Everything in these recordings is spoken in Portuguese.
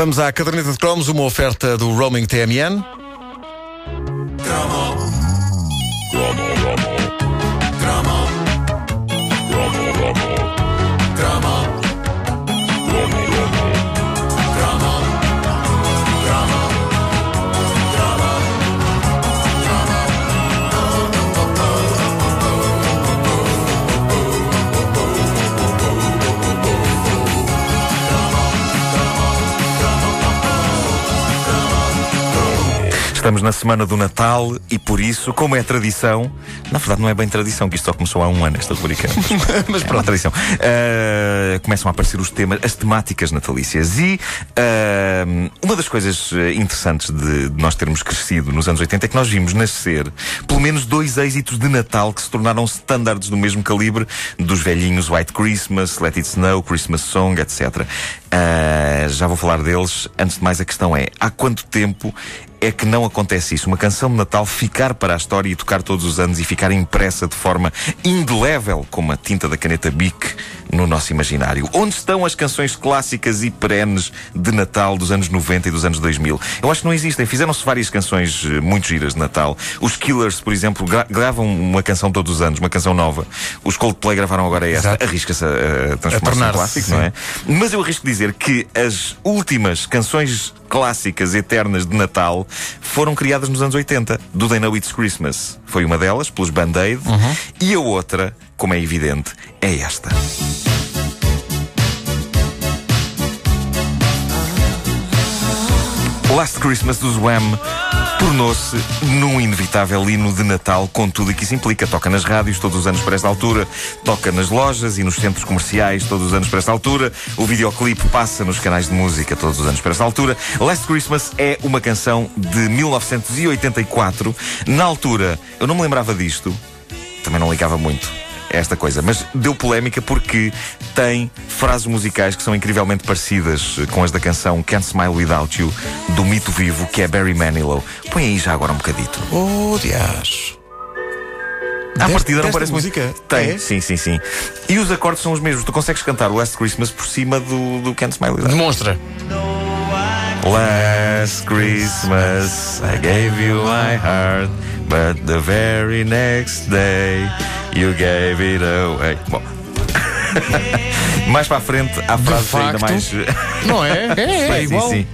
Vamos à caderneta de cromos, uma oferta do Roaming TMN. Estamos na semana do Natal e por isso, como é tradição, na verdade não é bem tradição, que isto só começou há um ano, esta rubrica. Mas, mas pronto, é tradição. Uh, começam a aparecer os temas, as temáticas natalícias. E uh, uma das coisas interessantes de, de, nós termos crescido nos anos 80 é que nós vimos nascer pelo menos dois êxitos de Natal que se tornaram standards do mesmo calibre dos velhinhos White Christmas, Let It Snow, Christmas Song, etc. Uh, ah, já vou falar deles. Antes de mais, a questão é: há quanto tempo é que não acontece isso. Uma canção de Natal ficar para a história e tocar todos os anos e ficar impressa de forma indelével, como a tinta da caneta Bic, no nosso imaginário. Onde estão as canções clássicas e perenes de Natal dos anos 90 e dos anos 2000? Eu acho que não existem. Fizeram-se várias canções eh, muito giras de Natal. Os Killers, por exemplo, gra gravam uma canção todos os anos, uma canção nova. Os Coldplay gravaram agora esta. Arrisca-se a, a transformar-se em clássico, sim. não é? Mas eu arrisco dizer que as últimas canções clássicas eternas de Natal foram criadas nos anos 80. Do They Know It's Christmas foi uma delas, pelos Band-Aid, uhum. e a outra, como é evidente, é esta. Last Christmas dos Wham tornou-se num inevitável hino de Natal com tudo o que isso implica. Toca nas rádios todos os anos para esta altura, toca nas lojas e nos centros comerciais todos os anos para esta altura. O videoclipe passa nos canais de música todos os anos para esta altura. Last Christmas é uma canção de 1984. Na altura, eu não me lembrava disto, também não ligava muito esta coisa. Mas deu polémica porque tem frases musicais que são incrivelmente parecidas com as da canção Can't Smile Without You, do mito vivo que é Barry Manilow. Põe aí já agora um bocadito. Oh, dias. À partida não parece música? Muito... Tem, é? sim, sim, sim. E os acordes são os mesmos. Tu consegues cantar o Last Christmas por cima do, do Can't Smile Without You. Demonstra. Last Christmas I gave you my heart, but the very next day You gave it away. Mais para a frente há frases ainda mais. Não é? É, é, sim, sim, sim.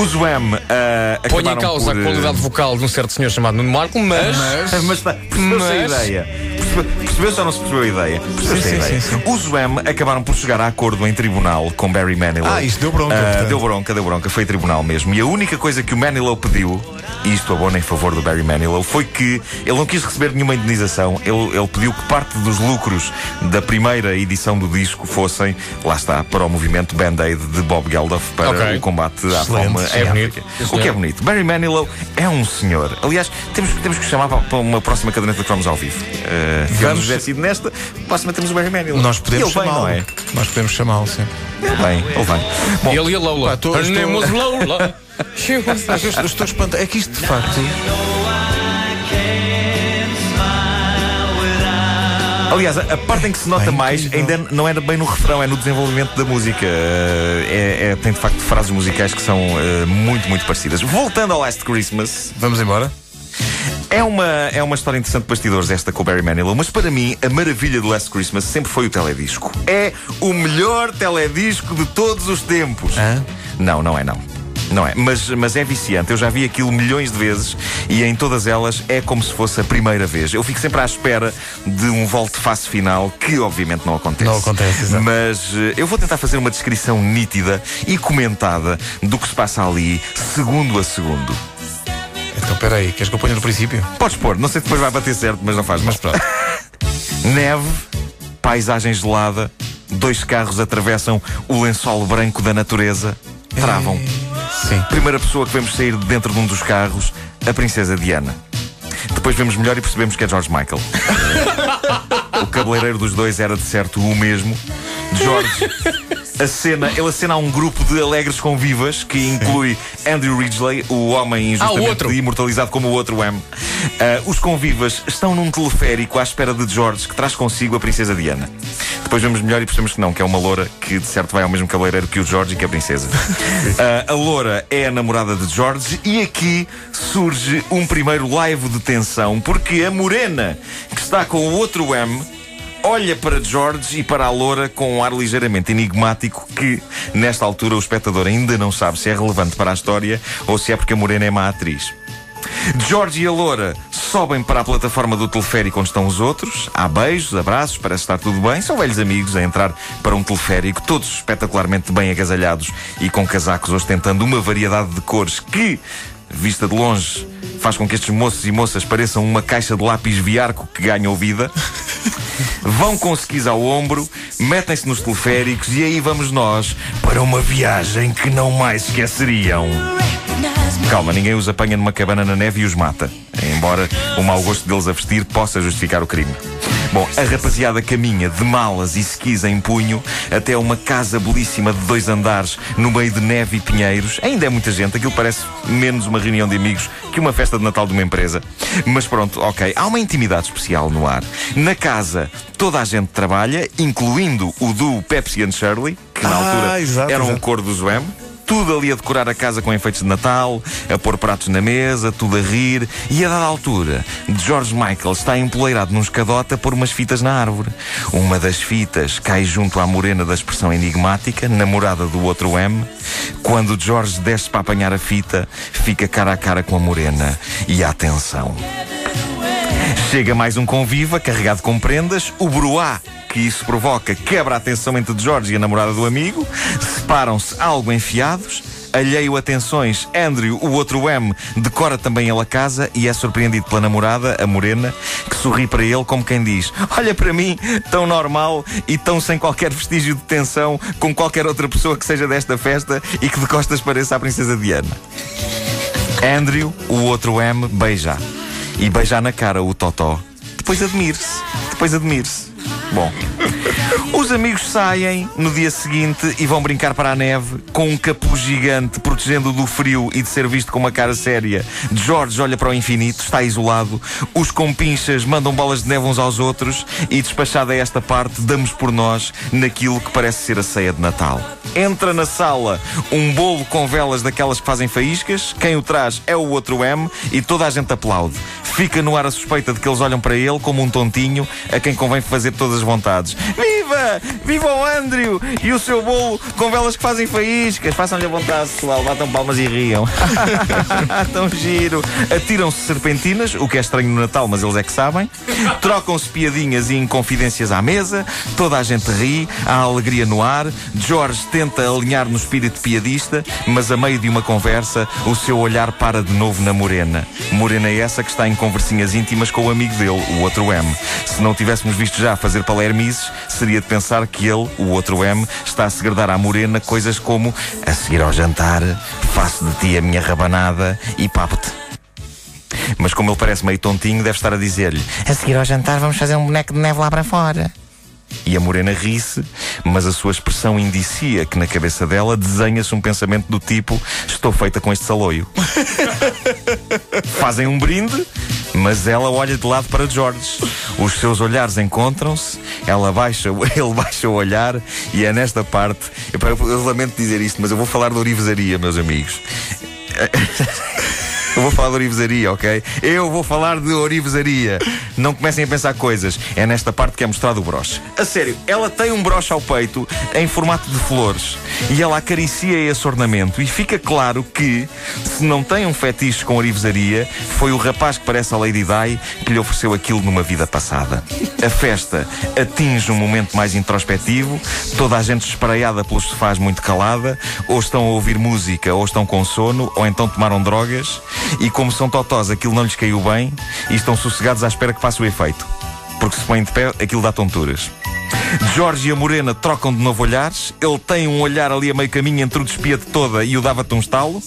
Os Wham uh, Põe em causa por... a qualidade vocal de um certo senhor chamado Nuno Marco, mas. Mas, mas, mas, mas... a ideia. Percebeu-se ou não se percebeu a ideia? Percebeu-se a ideia. Sim, sim. Os Wham acabaram por chegar a acordo em tribunal com Barry Manilow. Ah, isso deu bronca. Uh, deu bronca, deu bronca. Foi tribunal mesmo. E a única coisa que o Manilow pediu, e isto abona em favor do Barry Manilow, foi que ele não quis receber nenhuma indenização. Ele, ele pediu que parte dos lucros da primeira edição do disco fossem, lá está, para o movimento Band-Aid de Bob Geldof para okay. o combate à fome é em África. O que é bonito. Barry Manilow é um senhor. Aliás, temos, temos que chamar para uma próxima caderneta de cromos ao vivo. Uh, Vamos tiver sido nesta, próxima temos o Barry Manilow. Nós podemos chamá-lo. É? Nós podemos chamá-lo, sim. Ele vem, ele vem. Bom, ele e a Lola. Pá, tô, estou... Lola. estou espantado. É que isto de facto. Aliás, a parte em que se nota mais ainda não é bem no refrão, é no desenvolvimento da música. É, é tem de facto frases musicais que são uh, muito, muito parecidas. Voltando ao Last Christmas. Vamos embora? É uma, é uma história interessante de bastidores esta com o Barry Manilow, mas para mim a maravilha do Last Christmas sempre foi o teledisco. É o melhor teledisco de todos os tempos. Hã? Não, não é não. Não é, mas, mas é viciante. Eu já vi aquilo milhões de vezes e em todas elas é como se fosse a primeira vez. Eu fico sempre à espera de um volte-face final que, obviamente, não acontece. Não acontece, exatamente. Mas uh, eu vou tentar fazer uma descrição nítida e comentada do que se passa ali, segundo a segundo. Então, peraí, queres que eu ponha no princípio? Podes pôr, não sei se depois vai bater certo, mas não faz Mas pronto. Neve, paisagem gelada, dois carros atravessam o lençol branco da natureza, travam. Sim. Primeira pessoa que vemos sair de dentro de um dos carros, a princesa Diana. Depois vemos melhor e percebemos que é George Michael. o cabeleireiro dos dois era de certo o mesmo. George A cena, ele acena a um grupo de alegres convivas que inclui Andrew Ridgely, o homem injustamente Ah, o outro. imortalizado como o outro M. Ah, os convivas estão num teleférico à espera de George, que traz consigo a princesa Diana. Depois vemos melhor e percebemos que não, que é uma loura que de certo vai ao mesmo cabeleireiro que o George e que a princesa. Ah, a loura é a namorada de George e aqui surge um primeiro live de tensão, porque a morena que está com o outro M olha para George e para a loura com um ar ligeiramente enigmático que, nesta altura, o espectador ainda não sabe se é relevante para a história ou se é porque a morena é má atriz. George e a loura sobem para a plataforma do teleférico onde estão os outros. Há beijos, abraços, parece estar tudo bem. São velhos amigos a entrar para um teleférico, todos espetacularmente bem agasalhados e com casacos ostentando uma variedade de cores que, vista de longe, faz com que estes moços e moças pareçam uma caixa de lápis viarco que ganham vida. Vão com skis ao ombro, metem-se nos teleféricos e aí vamos nós para uma viagem que não mais esqueceriam. Calma, ninguém os apanha numa cabana na neve e os mata. Embora o mau gosto deles a vestir possa justificar o crime. Bom, a rapaziada caminha de malas e skis em punho até uma casa belíssima de dois andares no meio de neve e pinheiros. Ainda é muita gente, aquilo parece menos uma reunião de amigos que uma festa de Natal de uma empresa. Mas pronto, ok, há uma intimidade especial no ar. Na casa, toda a gente trabalha, incluindo o duo Pepsi and Shirley, que na Ah, altura exato, era um exato. cor do Zoem. Tudo ali a decorar a casa com enfeites de Natal, a pôr pratos na mesa, tudo a rir. E a dada altura, George Michael está empoleirado num escadote a pôr umas fitas na árvore. Uma das fitas cai junto à morena da expressão enigmática, namorada do outro M. Quando George desce para apanhar a fita, fica cara a cara com a morena. E atenção. Chega mais um conviva, carregado com prendas. O bruá que isso provoca quebra a atenção entre George e a namorada do amigo. Separam-se algo enfiados. Alheio a tensões, Andrew, o outro M, decora também ele a casa e é surpreendido pela namorada, a morena, que sorri para ele como quem diz: Olha para mim, tão normal e tão sem qualquer vestígio de tensão com qualquer outra pessoa que seja desta festa e que de costas pareça a Princesa Diana. Andrew, o outro M, beija. E beija na cara o Totó. Depois admire-se. Depois admire-se. Bom. Os amigos saem no dia seguinte e vão brincar para a neve com um capuz gigante protegendo-o do frio e de ser visto com uma cara séria. George olha para o infinito, está isolado. Os compinchas mandam bolas de neve uns aos outros e, despachada esta parte, damos por nós naquilo que parece ser a ceia de Natal. Entra na sala um bolo com velas daquelas que fazem faíscas. Quem o traz é o outro M e toda a gente aplaude. Fica no ar a suspeita de que eles olham para ele como um tontinho a quem convém fazer todas as vontades. Viva! Viva o Andrew! E o seu bolo com velas que fazem faíscas. Façam-lhe a vontade, pessoal. Batam palmas e riam. Tão giro. Atiram-se serpentinas, o que é estranho no Natal, mas eles é que sabem. Trocam-se piadinhas e inconfidências à mesa. Toda a gente ri. Há alegria no ar. George tenta alinhar no espírito piadista, mas a meio de uma conversa, o seu olhar para de novo na Morena. Morena é essa que está em conversinhas íntimas com o amigo dele, o outro M. Se não tivéssemos visto já fazer palermices, seria de pensar que ele, o outro M, está a segredar à Morena coisas como a seguir ao jantar, faço de ti a minha rabanada e papo-te. Mas como ele parece meio tontinho, deve estar a dizer-lhe: A seguir ao jantar vamos fazer um boneco de neve lá para fora. E a morena ri-se, mas a sua expressão indicia que na cabeça dela desenha-se um pensamento do tipo: Estou feita com este saloio. Fazem um brinde, mas ela olha de lado para George. Os seus olhares encontram-se, ela baixa, ele baixa o olhar, e é nesta parte. Epá, Eu, eu lamento dizer isto, mas eu vou falar de orivesaria, meus amigos. Eu vou falar de orivesaria, ok? Eu vou falar de orivesaria. Não comecem a pensar coisas. É nesta parte que é mostrado o broche. A sério, ela tem um broche ao peito em formato de flores e ela acaricia esse ornamento e fica claro que, se não tem um fetiche com orivesaria, foi o rapaz que parece a Lady Di que lhe ofereceu aquilo numa vida passada. A festa atinge um momento mais introspectivo, toda a gente espraiada pelos sofás muito calada, ou estão a ouvir música, ou estão com sono, ou então tomaram drogas, e como são totós, aquilo não lhes caiu bem e estão sossegados à espera que faça o efeito. Porque se põem de pé, aquilo dá tonturas. Jorge e a Morena trocam de novo olhares. Ele tem um olhar ali a meio caminho entre o despia de toda e o dava-te um estalo.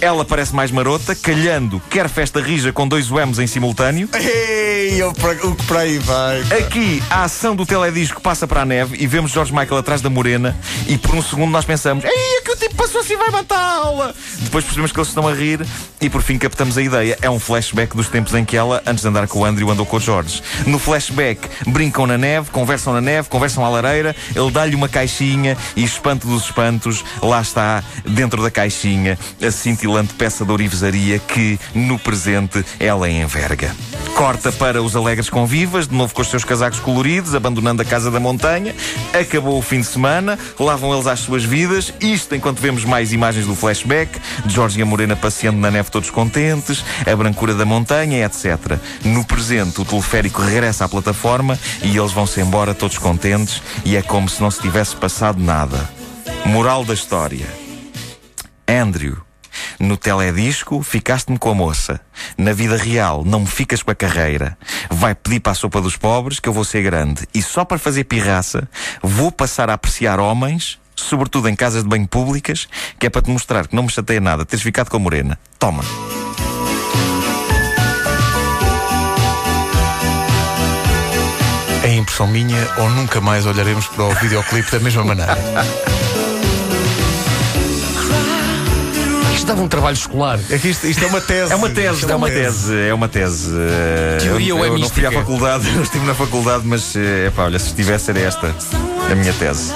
Ela parece mais marota, calhando, quer festa rija com dois UMs em simultâneo. Ei, o que para aí vai? Aqui, a ação do teledisco passa para a neve e vemos George Michael atrás da morena e por um segundo nós pensamos Ei, é que o tipo passou assim vai matá-la! Depois percebemos que eles estão a rir e por fim captamos a ideia. É um flashback dos tempos em que ela, antes de andar com o Andrew, andou com o George. No flashback, brincam na neve, conversam na neve, conversam à lareira, ele dá-lhe uma caixinha e espanto dos espantos, lá está, dentro da caixinha, a cintilante peça de ourivesaria que, no presente, ela enverga. Corta para os alegres convivas, de novo com os seus casacos coloridos, abandonando a casa da montanha. Acabou o fim de semana, lá vão eles às suas vidas. Isto enquanto vemos mais imagens do flashback, de Jorge e a Morena passeando na neve todos contentes, a brancura da montanha, etc. No presente, o teleférico regressa à plataforma e eles vão-se embora todos contentes e é como se não se tivesse passado nada. Moral da história. Andrew. No teledisco, ficaste-me com a moça. Na vida real, não me ficas com a carreira. Vai pedir para a sopa dos pobres que eu vou ser grande. E só para fazer pirraça, vou passar a apreciar homens, sobretudo em casas de banho públicas, que é para te mostrar que não me chateia nada teres ficado com a morena. Toma. É impressão minha ou nunca mais olharemos para o videoclipe da mesma maneira? dava um trabalho escolar. É que isto, isto é uma tese. É uma tese, Isto é uma tese, é uma tese. Eh, Teoria eu, ou é eu não fui à faculdade, não estive na faculdade, mas é pá, olha, se estivesse era esta a minha tese.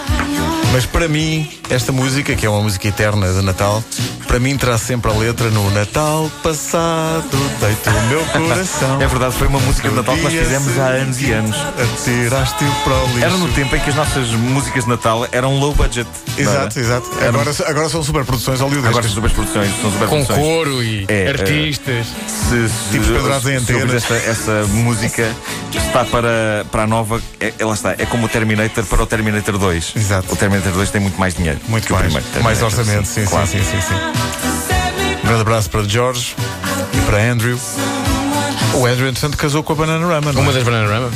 Mas para mim, esta música, que é uma música eterna de Natal, para mim traz sempre a letra no Natal passado, deito o meu coração. É verdade, foi uma música de Natal que nós fizemos há anos e anos. Atiraste-o para o lixo. Era no tempo em que as nossas músicas de Natal eram low budget. Exato, exato. Era- Agora, agora são superproduções hollywoodescas. Agora são superproduções, são Com superproduções. coro e É, artistas. Se, se, Tipos pendurados em antenas. esta, essa música está para, para a nova. É, ela está, é como o Terminator para o Terminator 2. Exato. O Terminator 2 tem muito mais dinheiro. Muito que o mais. primeiro mais Terminator, orçamento, sim, claro. sim, sim, sim, sim. Um grande abraço para George e para Andrew. O Andrew, entretanto, casou com a Bananarama. Não, Uma é? das Bananarama.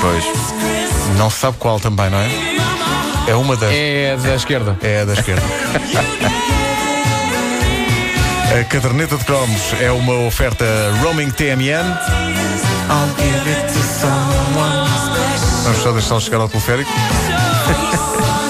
Pois. não se sabe qual também, não é? É uma das. É da esquerda. É a da esquerda. A caderneta de cromos é uma oferta roaming TMN. I'll give it to someone. Vamos só deixá-lo chegar ao teleférico.